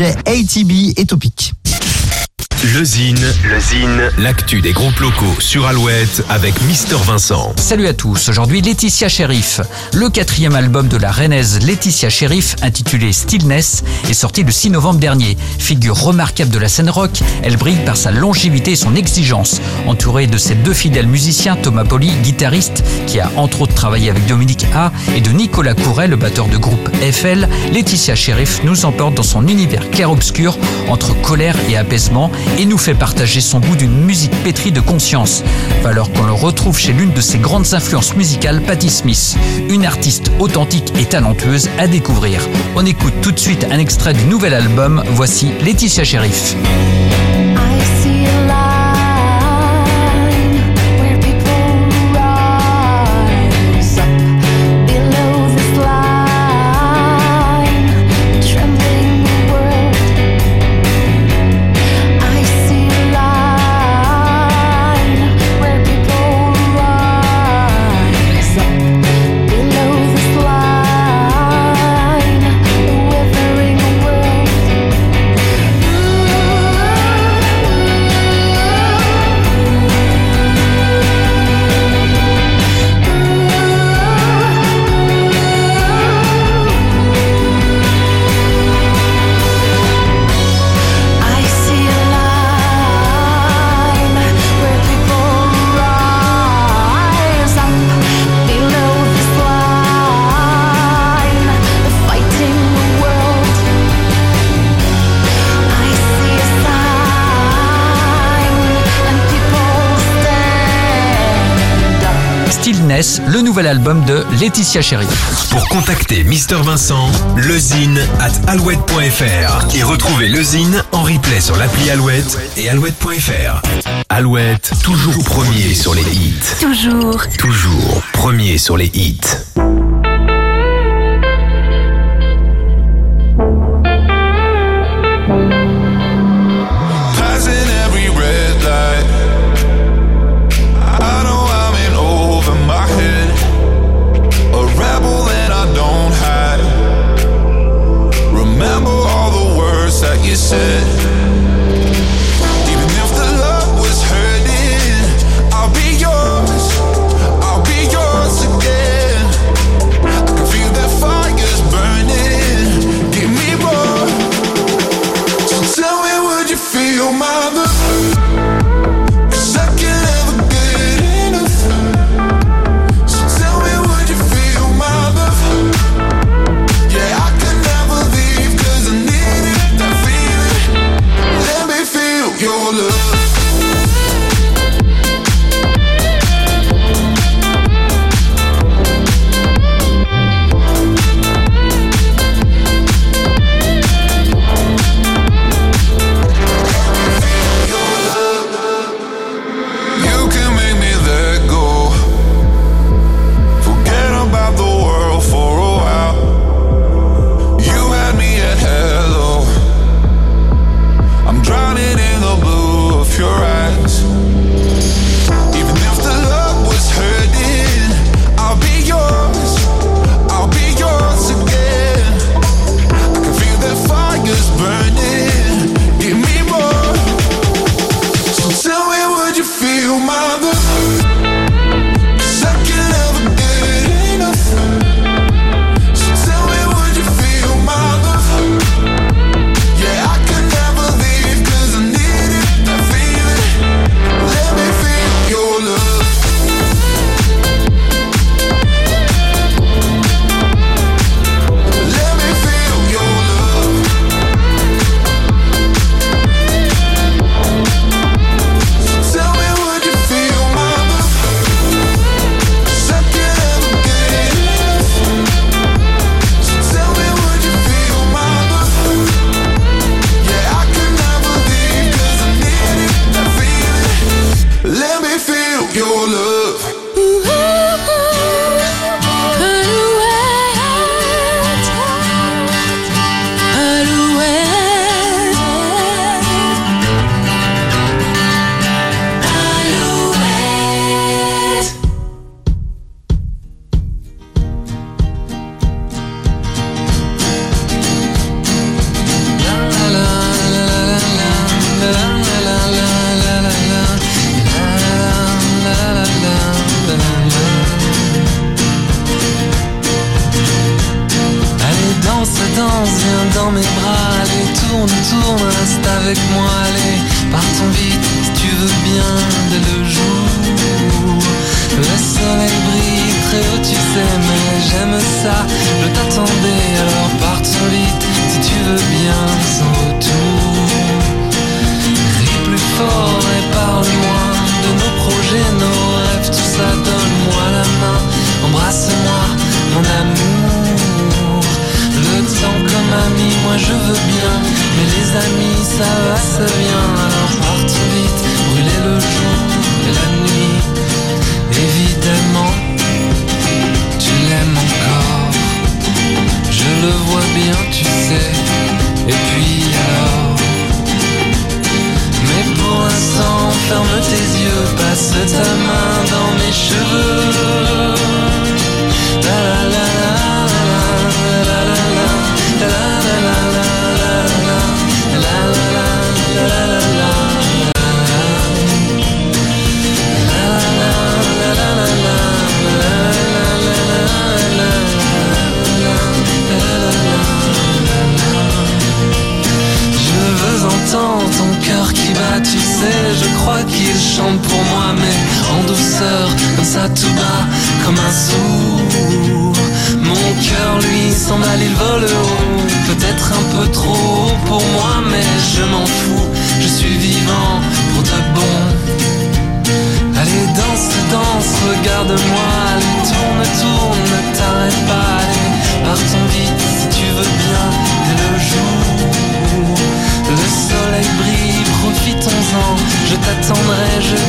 ATB et Topic. Le Zine, le Zine, l'actu des groupes locaux sur Alouette avec Mister Vincent. Salut à tous, aujourd'hui Laetitia Sheriff. Le quatrième album de la rennaise Laetitia Sheriff, intitulé Stillness, est sorti le 6 novembre dernier. Figure remarquable de la scène rock, elle brille par sa longévité et son exigence. Entourée de ses deux fidèles musiciens, Thomas Poli, guitariste, qui a entre autres travaillé avec Dominique A, et de Nicolas Couret, le batteur de groupe FL, Laetitia Sheriff nous emporte dans son univers clair-obscur entre colère et apaisement et nous fait partager son goût d'une musique pétrie de conscience. Alors qu'on le retrouve chez l'une de ses grandes influences musicales, Patti Smith, une artiste authentique et talentueuse à découvrir. On écoute tout de suite un extrait du nouvel album, voici Laetitia Sheriff. Stillness, le nouvel album de Laetitia Chéri. Pour contacter Mister Vincent, lezine at alouette.fr et retrouver lezine en replay sur l'appli Alouette et alouette.fr. Alouette, toujours premier sur les hits. Toujours. Toujours premier sur les hits. viens dans mes bras, allez, tourne, tourne, reste avec moi, allez, partons vite, si tu veux bien, dès le jour. Le soleil brille très haut, tu sais, mais j'aime ça, je t'attendais, alors partons vite, si tu veux bien. Moi je veux bien, mais les amis, ça va, ça vient, alors partons vite, brûler le jour et la nuit, évidemment. Tu l'aimes encore, je le vois bien, tu sais, et puis alors? Mais pour l'instant, ferme tes yeux, passe ta main dans tu sais, je crois qu'il chante pour moi, mais en douceur, comme ça tout bas, comme un sourd. Mon cœur lui s'emballe, il vole haut, peut-être un peu trop pour moi, mais je m'en fous, t'attendrai, je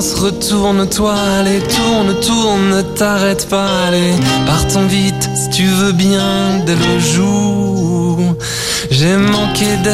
retourne-toi, allez, tourne, tourne, ne t'arrête pas, allez, partons vite, si tu veux bien, dès le jour. J'ai manqué d'air.